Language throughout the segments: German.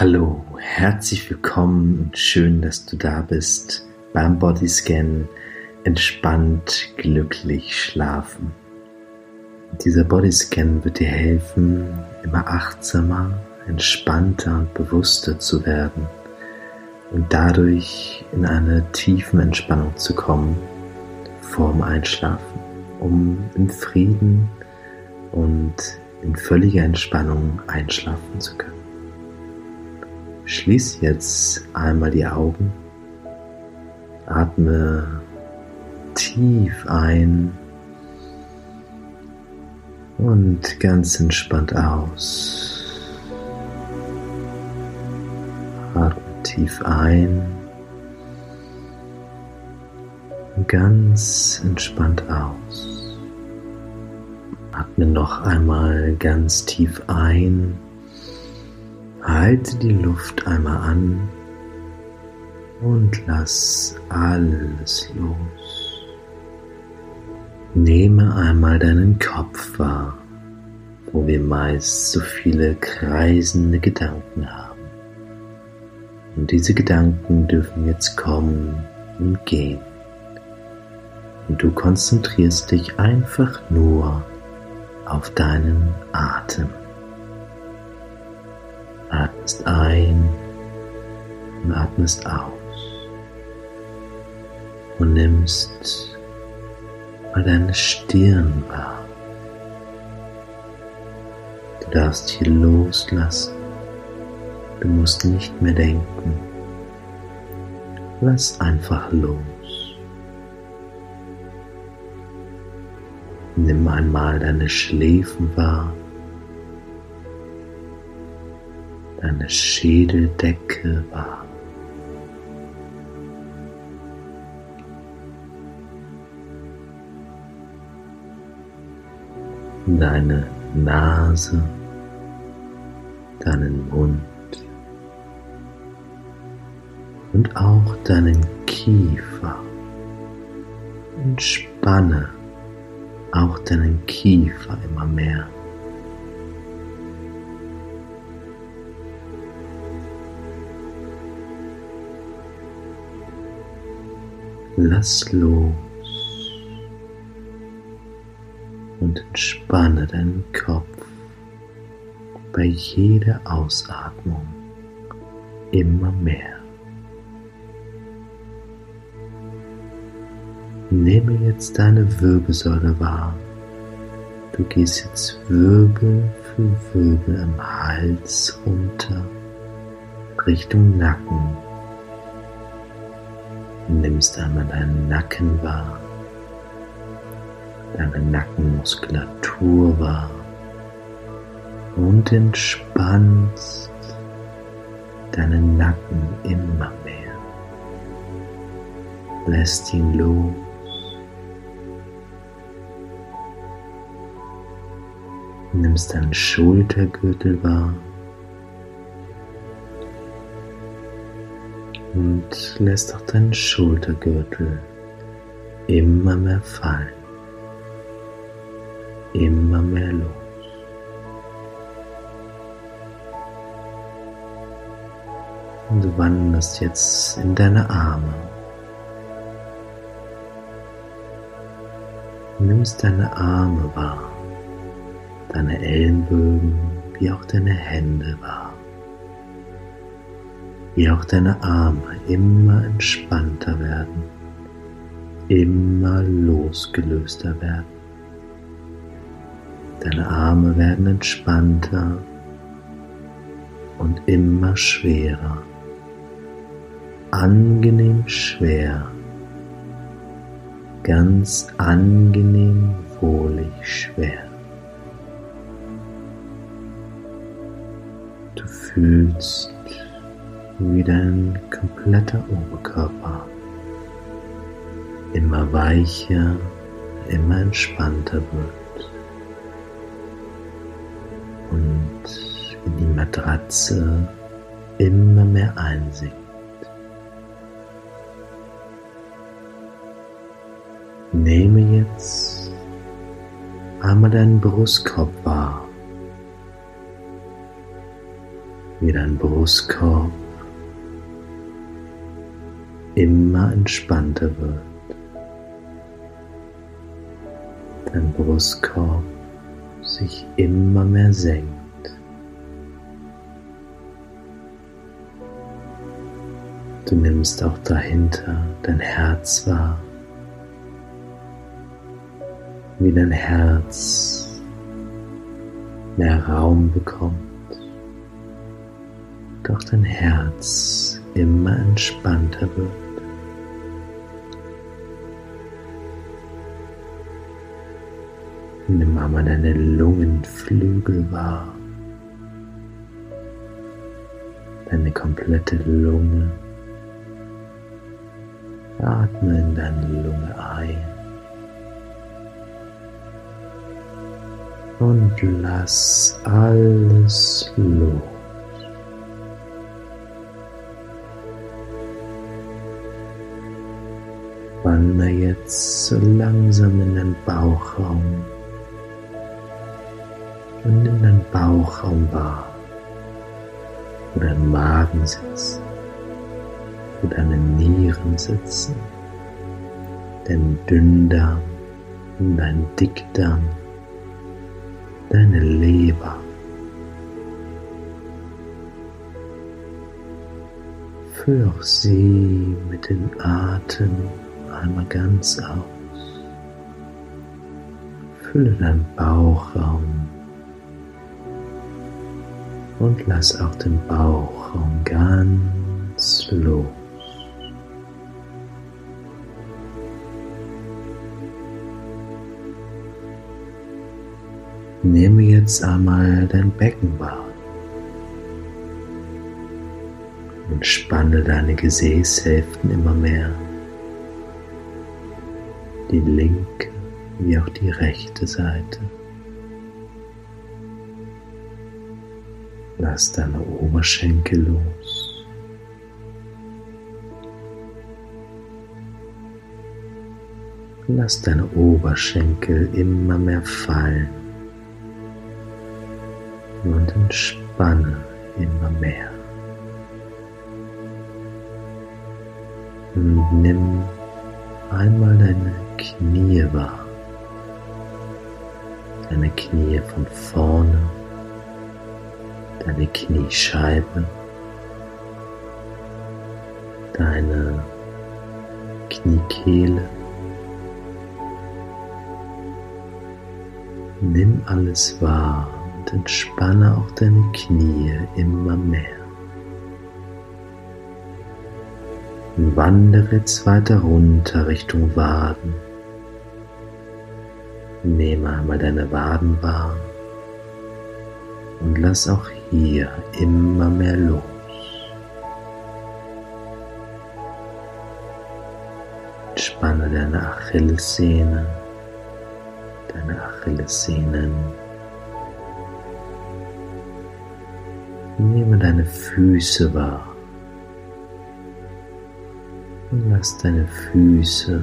Hallo, herzlich willkommen und schön, dass du da bist beim Bodyscan entspannt, glücklich schlafen. Dieser Bodyscan wird dir helfen, immer achtsamer, entspannter und bewusster zu werden und dadurch in eine tiefen Entspannung zu kommen vorm Einschlafen, um in Frieden und in völliger Entspannung einschlafen zu können. Schließ jetzt einmal die Augen, atme tief ein und ganz entspannt aus. Atme tief ein und ganz entspannt aus. Atme noch einmal ganz tief ein Halte die Luft einmal an und lass alles los. Nehme einmal deinen Kopf wahr, wo wir meist so viele kreisende Gedanken haben. Und diese Gedanken dürfen jetzt kommen und gehen. Und du konzentrierst dich einfach nur auf deinen Atem atmest ein und atmest aus und nimmst mal deine Stirn wahr. Du darfst hier loslassen. Du musst nicht mehr denken. Lass einfach los. Nimm einmal deine Schläfen wahr. Deine Schädeldecke wahr. Deine Nase, deinen Mund und auch deinen Kiefer. Entspanne auch deinen Kiefer immer mehr. Lass los und entspanne deinen Kopf bei jeder Ausatmung immer mehr. Nehme jetzt deine Wirbelsäule wahr. Du gehst jetzt Wirbel für Wirbel im Hals runter Richtung Nacken nimmst einmal deinen Nacken wahr, deine Nackenmuskulatur wahr und entspannst deinen Nacken immer mehr. Lässt ihn los. Nimmst deinen Schultergürtel wahr. Und lässt auch deinen Schultergürtel immer mehr fallen, immer mehr los. Und du wanderst jetzt in deine Arme. Nimmst deine Arme wahr, deine Ellenbögen wie auch deine Hände wahr wie auch deine Arme immer entspannter werden, immer losgelöster werden. Deine Arme werden entspannter und immer schwerer, angenehm schwer, ganz angenehm wohlig schwer. Du fühlst wie dein kompletter Oberkörper. Immer weicher, immer entspannter wird. Und wie die Matratze immer mehr einsinkt. Nehme jetzt einmal deinen Brustkorb wahr. Wie dein Brustkorb immer entspannter wird. Dein Brustkorb sich immer mehr senkt. Du nimmst auch dahinter dein Herz wahr, wie dein Herz mehr Raum bekommt, doch dein Herz immer entspannter wird. Nimm einmal deine Lungenflügel wahr, deine komplette Lunge. Atme in deine Lunge ein. Und lass alles los. Wander jetzt so langsam in den Bauchraum und in den Bauchraum wahr, wo dein Magen sitzt wo deine Nieren sitzen, dein Dünndarm und dein Dickdarm, deine Leber. Füll auch sie mit dem Atem einmal ganz aus. Fülle deinen Bauchraum und lass auch den Bauchraum ganz los. Nehme jetzt einmal dein Becken wahr und spanne deine Gesäßhälften immer mehr, die linke wie auch die rechte Seite. Lass deine Oberschenkel los. Lass deine Oberschenkel immer mehr fallen und entspanne immer mehr. Und nimm einmal deine Knie wahr. Deine Knie von vorne, deine Kniescheibe, deine Kniekehle. Nimm alles wahr und entspanne auch deine Knie immer mehr. Wandere jetzt weiter runter Richtung Waden. Nehme einmal deine Waden wahr und lass auch hier immer mehr los. Entspanne deine Achillessehne, deine Achillessehnen Nehme deine Füße wahr und lass deine Füße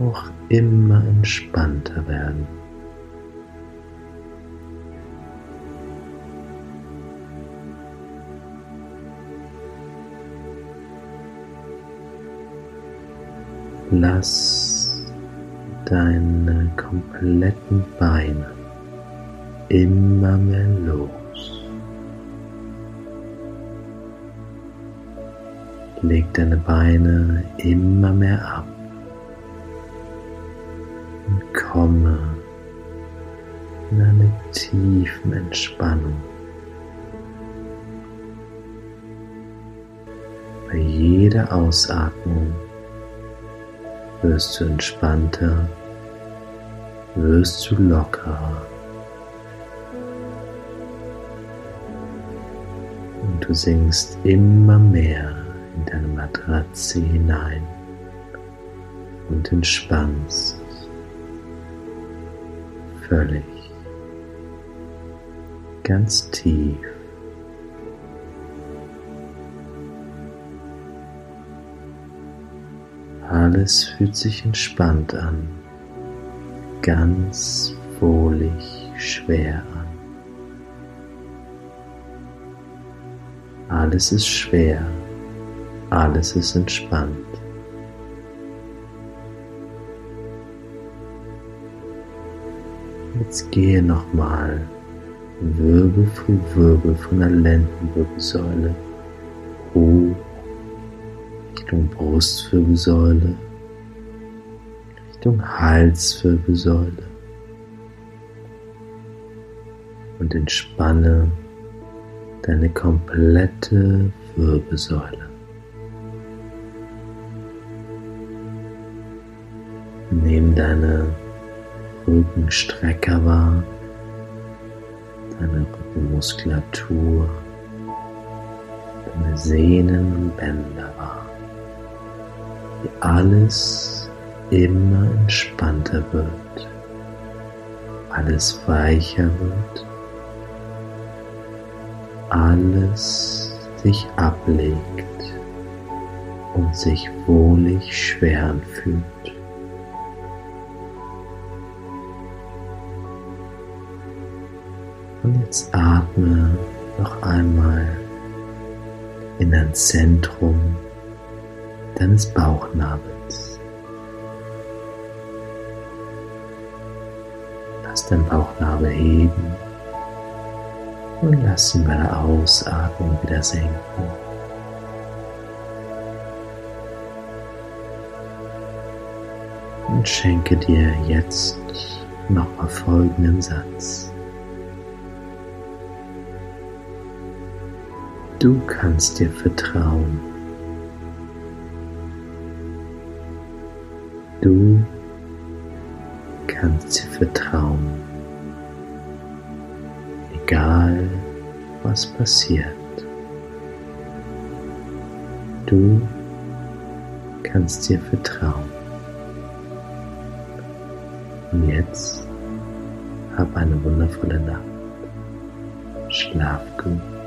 auch immer entspannter werden. Lass deine kompletten Beine immer mehr los. Leg deine Beine immer mehr ab und komme in eine tiefen Entspannung. Bei jeder Ausatmung wirst du entspannter, wirst du lockerer. Und du sinkst immer mehr in deine Matratze hinein und entspannst völlig, ganz tief. Alles fühlt sich entspannt an, ganz wohlig schwer an. Alles ist schwer, alles ist entspannt. Jetzt gehe nochmal Wirbel für Wirbel von der Lendenwirbelsäule Richtung Brustwirbelsäule, Richtung Halswirbelsäule und entspanne deine komplette Wirbelsäule. Nimm deine Rückenstrecker wahr, deine Rückenmuskulatur, deine Sehnen und Bänder wahr, wie alles immer entspannter wird, alles weicher wird, alles sich ablegt und sich wohlig schwer anfühlt. Und jetzt atme noch einmal in ein Zentrum deines Bauchnabels. Lass dein Bauchnabel heben und lass ihn bei der Ausatmung wieder senken. Und schenke dir jetzt nochmal folgenden Satz. Du kannst dir vertrauen. Du kannst dir vertrauen. Egal was passiert. Du kannst dir vertrauen. Und jetzt hab eine wundervolle Nacht. Schlaf gut.